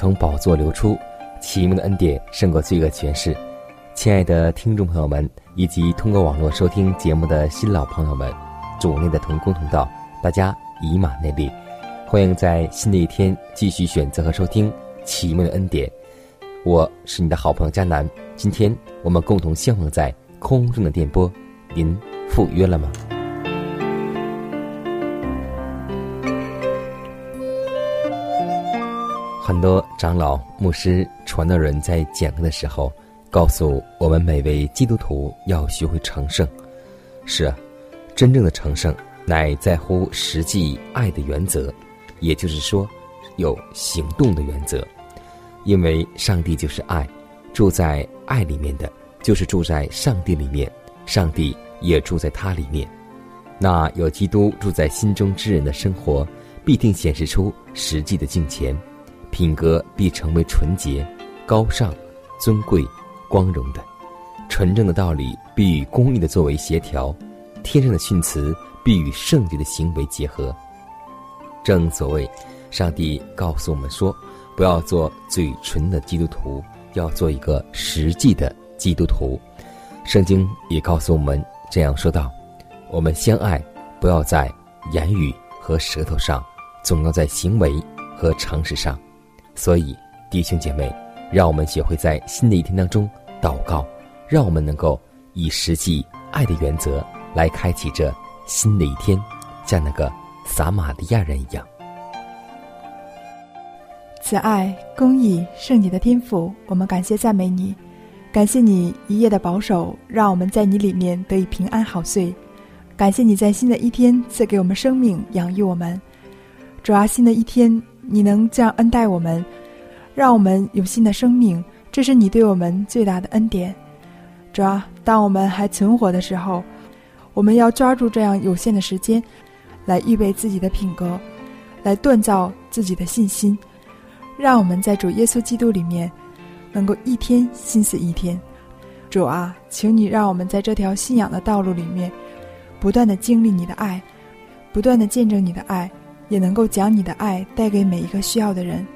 从宝座流出，奇妙的恩典胜过罪恶权势。亲爱的听众朋友们，以及通过网络收听节目的新老朋友们，主内的同工同道，大家以马内利，欢迎在新的一天继续选择和收听奇妙的恩典。我是你的好朋友佳南，今天我们共同相逢在空中的电波，您赴约了吗？很多长老、牧师、传道人在讲的时候，告诉我们每位基督徒要学会成圣。是啊，真正的成圣乃在乎实际爱的原则，也就是说，有行动的原则。因为上帝就是爱，住在爱里面的，就是住在上帝里面，上帝也住在他里面。那有基督住在心中之人的生活，必定显示出实际的敬虔。品格必成为纯洁、高尚、尊贵、光荣的；纯正的道理必与公义的作为协调；天上的训词必与圣洁的行为结合。正所谓，上帝告诉我们说：“不要做嘴唇的基督徒，要做一个实际的基督徒。”圣经也告诉我们这样说道：“我们相爱，不要在言语和舌头上，总要在行为和常识上。”所以，弟兄姐妹，让我们学会在新的一天当中祷告，让我们能够以实际爱的原则来开启这新的一天，像那个撒玛利亚人一样。慈爱、公义、圣洁的天赋，我们感谢赞美你，感谢你一夜的保守，让我们在你里面得以平安好睡。感谢你在新的一天赐给我们生命，养育我们。主啊，新的一天。你能这样恩待我们，让我们有新的生命，这是你对我们最大的恩典。主啊当我们还存活的时候，我们要抓住这样有限的时间，来预备自己的品格，来锻造自己的信心，让我们在主耶稣基督里面，能够一天心思一天。主啊，请你让我们在这条信仰的道路里面，不断的经历你的爱，不断的见证你的爱。也能够将你的爱带给每一个需要的人，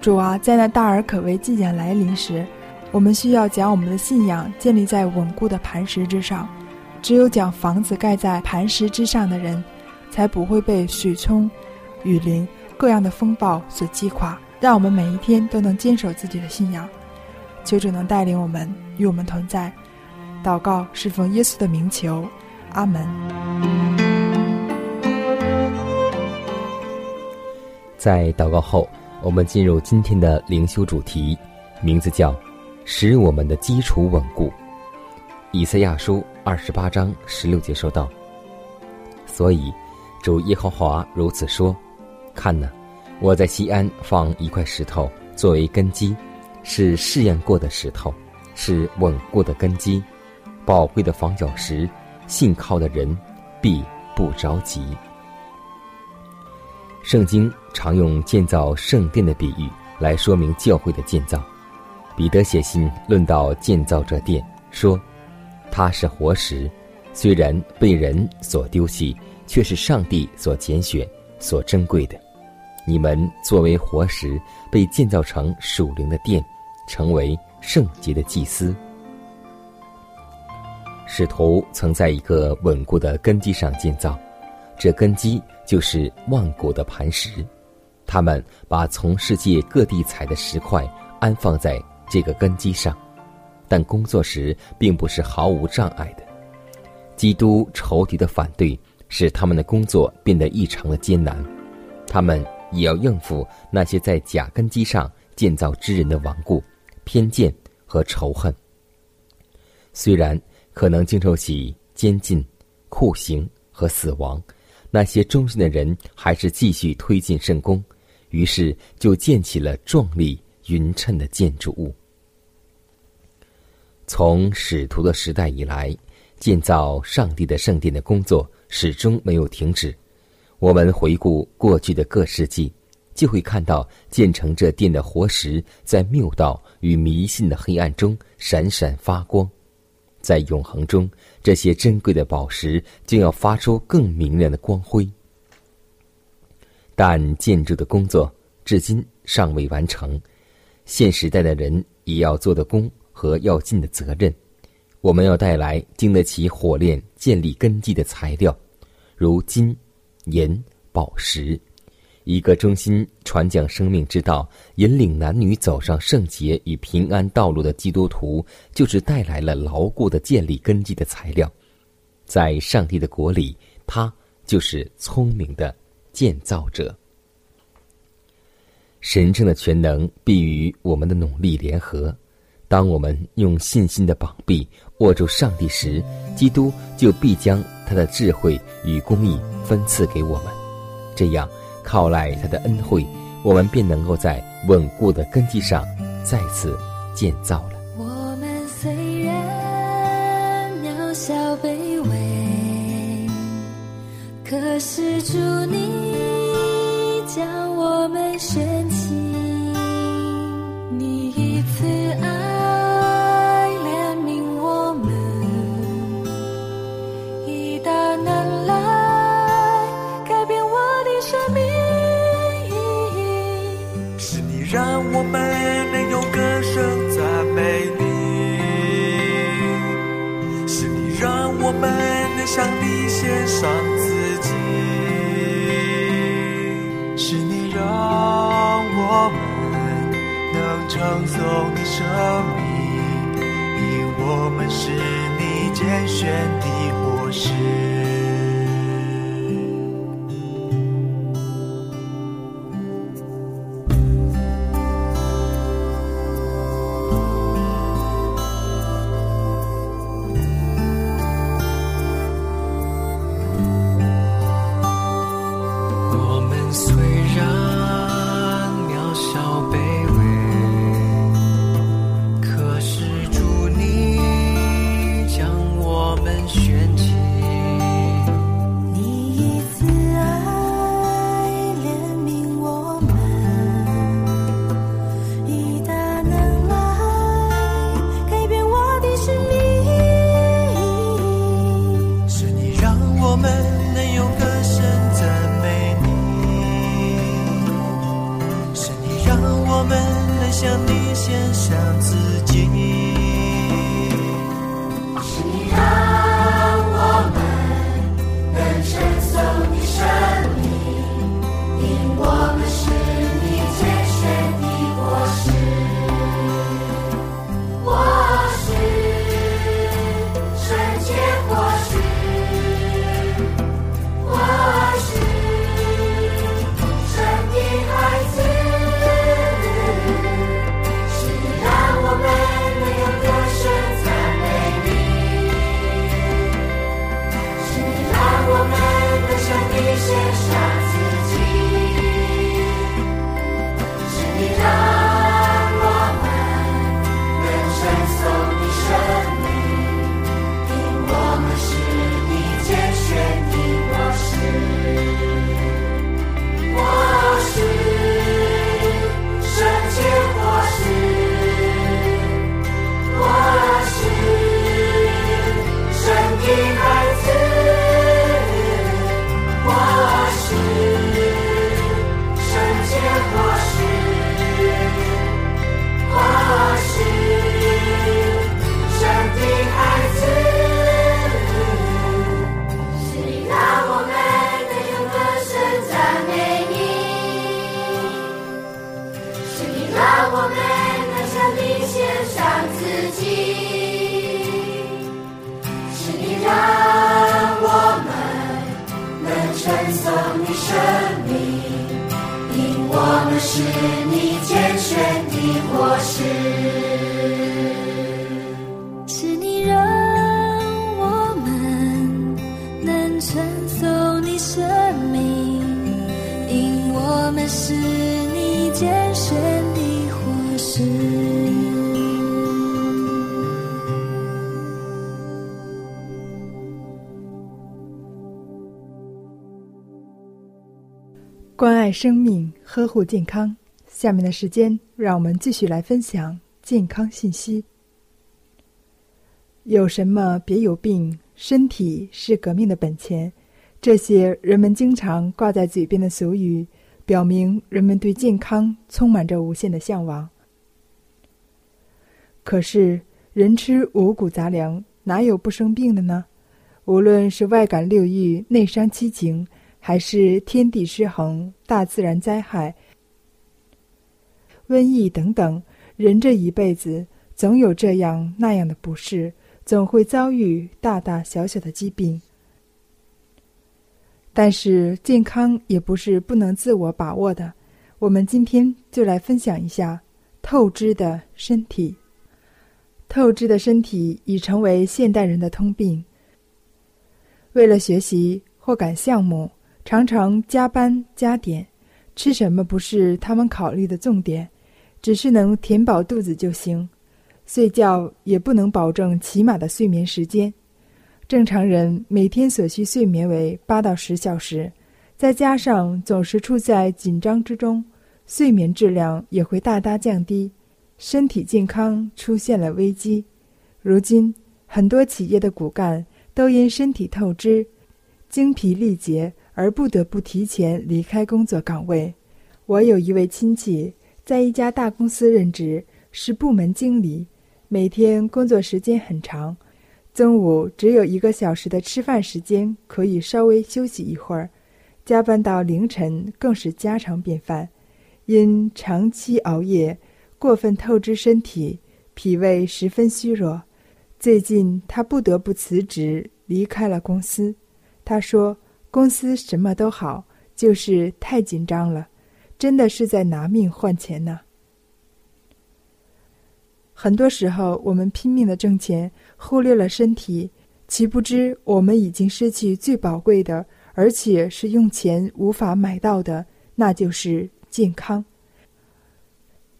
主啊，在那大而可畏即将来临时，我们需要将我们的信仰建立在稳固的磐石之上。只有将房子盖在磐石之上的人，才不会被水冲、雨淋、各样的风暴所击垮。让我们每一天都能坚守自己的信仰，求主能带领我们，与我们同在。祷告是奉耶稣的名求，阿门。在祷告后，我们进入今天的灵修主题，名字叫“使我们的基础稳固”。以赛亚书二十八章十六节说道：“所以，主耶和华如此说：看呐，我在西安放一块石头作为根基，是试验过的石头，是稳固的根基，宝贵的防脚石，信靠的人必不着急。”圣经常用建造圣殿的比喻来说明教会的建造。彼得写信论到建造这殿，说：“它是活石，虽然被人所丢弃，却是上帝所拣选、所珍贵的。你们作为活石，被建造成属灵的殿，成为圣洁的祭司。使徒曾在一个稳固的根基上建造，这根基就是万古的磐石。他们把从世界各地采的石块安放在这个根基上，但工作时并不是毫无障碍的。基督仇敌的反对使他们的工作变得异常的艰难，他们也要应付那些在假根基上建造之人的顽固、偏见和仇恨。虽然。可能经受起监禁、酷刑和死亡，那些忠心的人还是继续推进圣功，于是就建起了壮丽匀称的建筑物。从使徒的时代以来，建造上帝的圣殿的工作始终没有停止。我们回顾过去的各世纪，就会看到建成这殿的活石在谬道与迷信的黑暗中闪闪发光。在永恒中，这些珍贵的宝石将要发出更明亮的光辉。但建筑的工作至今尚未完成，现时代的人也要做的工和要尽的责任。我们要带来经得起火炼、建立根基的材料，如金、银、宝石。一个忠心传讲生命之道、引领男女走上圣洁与平安道路的基督徒，就是带来了牢固的建立根基的材料。在上帝的国里，他就是聪明的建造者。神圣的全能必与我们的努力联合。当我们用信心的膀臂握住上帝时，基督就必将他的智慧与公义分赐给我们。这样。靠赖他的恩惠，我们便能够在稳固的根基上再次建造了。我们虽然渺小卑微，可是主你将我们选择称颂你生命，因我们是你拣选的活石。让我们能向你献上自己。是。是你让我们能穿梭你生命因我们是你健身的伙食关爱生命呵护健康。下面的时间，让我们继续来分享健康信息。有什么别有病，身体是革命的本钱。这些人们经常挂在嘴边的俗语，表明人们对健康充满着无限的向往。可是，人吃五谷杂粮，哪有不生病的呢？无论是外感六欲、内伤七情。还是天地失衡、大自然灾害、瘟疫等等，人这一辈子总有这样那样的不适，总会遭遇大大小小的疾病。但是健康也不是不能自我把握的。我们今天就来分享一下透支的身体。透支的身体已成为现代人的通病。为了学习或赶项目。常常加班加点，吃什么不是他们考虑的重点，只是能填饱肚子就行。睡觉也不能保证起码的睡眠时间。正常人每天所需睡眠为八到十小时，再加上总是处在紧张之中，睡眠质量也会大大降低，身体健康出现了危机。如今，很多企业的骨干都因身体透支，精疲力竭。而不得不提前离开工作岗位。我有一位亲戚在一家大公司任职，是部门经理，每天工作时间很长，中午只有一个小时的吃饭时间可以稍微休息一会儿，加班到凌晨更是家常便饭。因长期熬夜，过分透支身体，脾胃十分虚弱。最近他不得不辞职离开了公司。他说。公司什么都好，就是太紧张了，真的是在拿命换钱呢。很多时候，我们拼命的挣钱，忽略了身体，岂不知我们已经失去最宝贵的，而且是用钱无法买到的，那就是健康。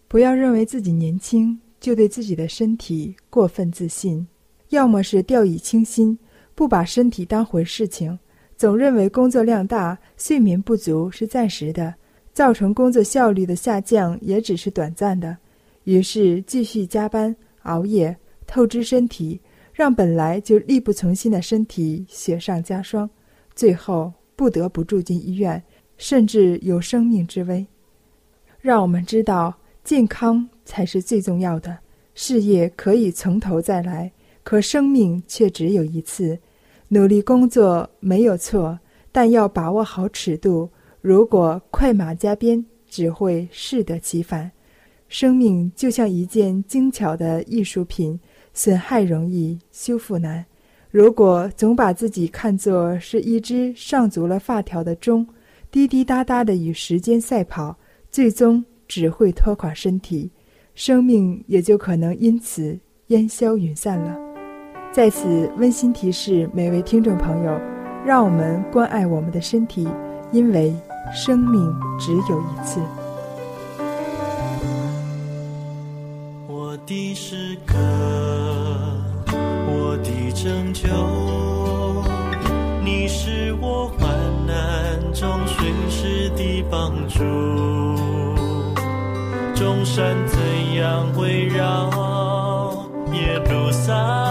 不要认为自己年轻就对自己的身体过分自信，要么是掉以轻心，不把身体当回事情。总认为工作量大、睡眠不足是暂时的，造成工作效率的下降也只是短暂的，于是继续加班、熬夜、透支身体，让本来就力不从心的身体雪上加霜，最后不得不住进医院，甚至有生命之危。让我们知道，健康才是最重要的。事业可以从头再来，可生命却只有一次。努力工作没有错，但要把握好尺度。如果快马加鞭，只会适得其反。生命就像一件精巧的艺术品，损害容易，修复难。如果总把自己看作是一只上足了发条的钟，滴滴答答的与时间赛跑，最终只会拖垮身体，生命也就可能因此烟消云散了。在此温馨提示每位听众朋友，让我们关爱我们的身体，因为生命只有一次。我的诗歌，我的拯救，你是我患难中随时的帮助。众山怎样围绕耶路撒？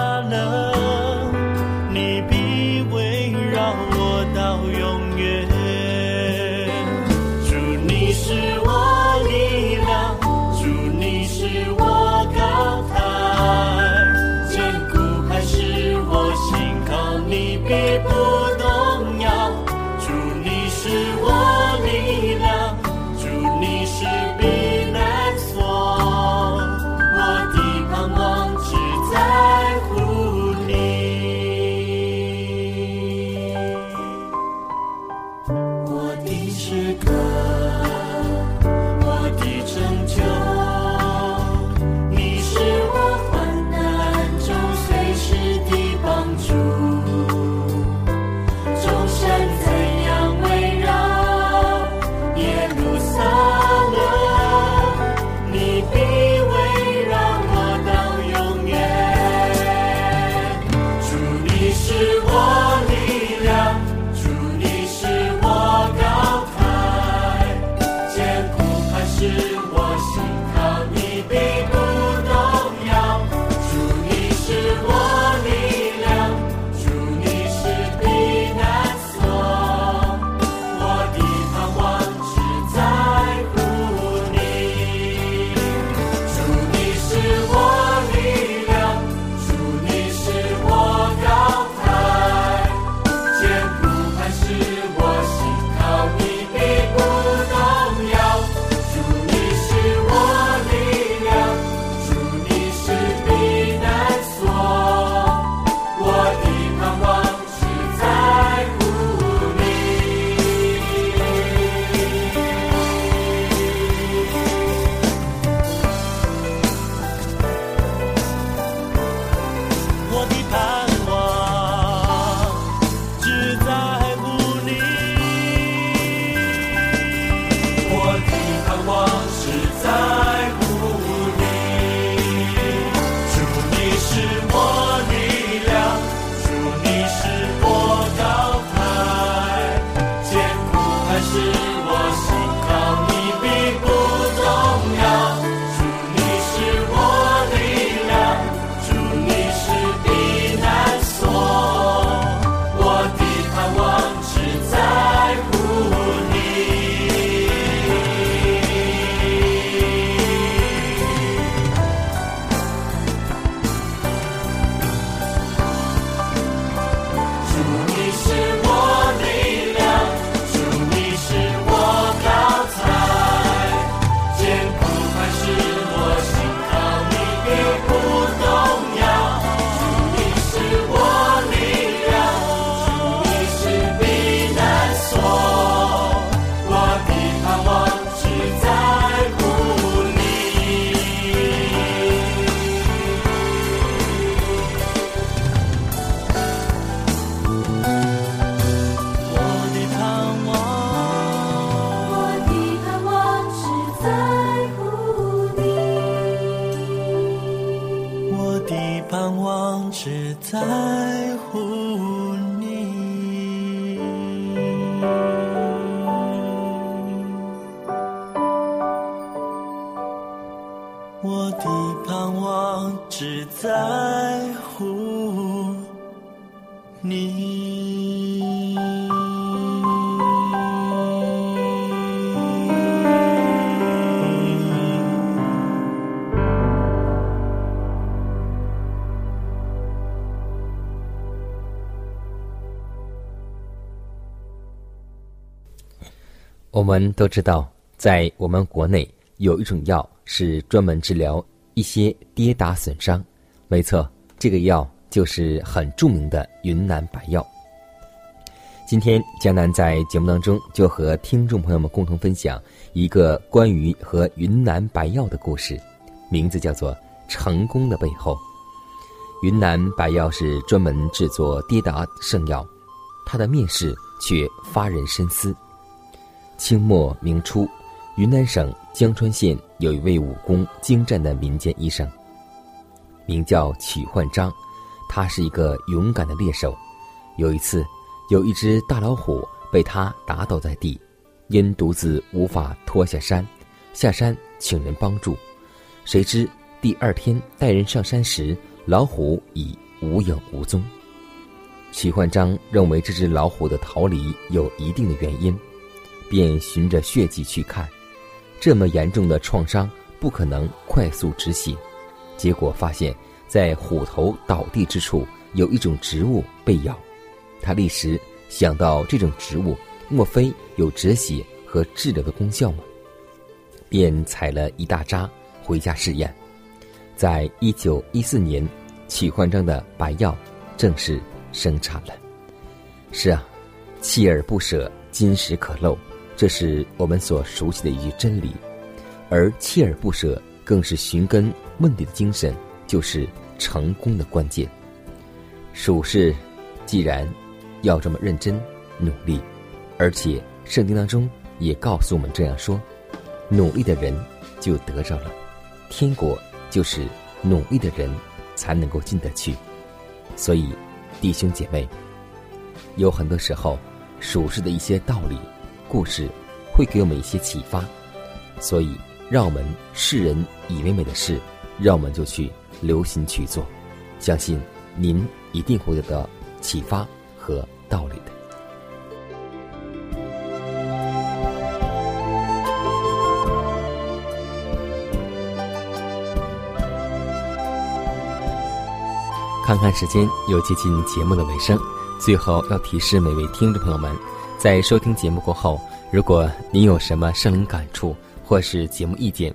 在乎你。我们都知道，在我们国内有一种药是专门治疗一些跌打损伤。没错，这个药就是很著名的云南白药。今天江南在节目当中就和听众朋友们共同分享一个关于和云南白药的故事，名字叫做《成功的背后》。云南白药是专门制作跌打圣药，它的面世却发人深思。清末明初，云南省江川县有一位武功精湛的民间医生，名叫曲焕章。他是一个勇敢的猎手。有一次，有一只大老虎被他打倒在地，因独自无法拖下山，下山请人帮助。谁知第二天带人上山时，老虎已无影无踪。曲焕章认为这只老虎的逃离有一定的原因。便循着血迹去看，这么严重的创伤不可能快速止血。结果发现，在虎头倒地之处有一种植物被咬。他立时想到，这种植物莫非有止血和治疗的功效吗？便采了一大扎回家试验。在一九一四年，曲焕章的白药正式生产了。是啊，锲而不舍，金石可镂。这是我们所熟悉的一句真理，而锲而不舍更是寻根问题的精神，就是成功的关键。属事既然要这么认真努力，而且圣经当中也告诉我们这样说：努力的人就得着了天国，就是努力的人才能够进得去。所以，弟兄姐妹，有很多时候属事的一些道理。故事会给我们一些启发，所以让我们世人以为美的事，让我们就去留心去做，相信您一定会得到启发和道理的。看看时间，又接近节目的尾声，最后要提示每位听众朋友们。在收听节目过后，如果您有什么生灵感触或是节目意见，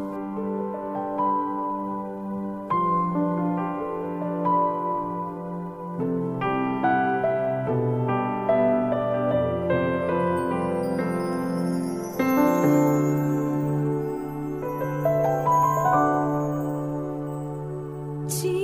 向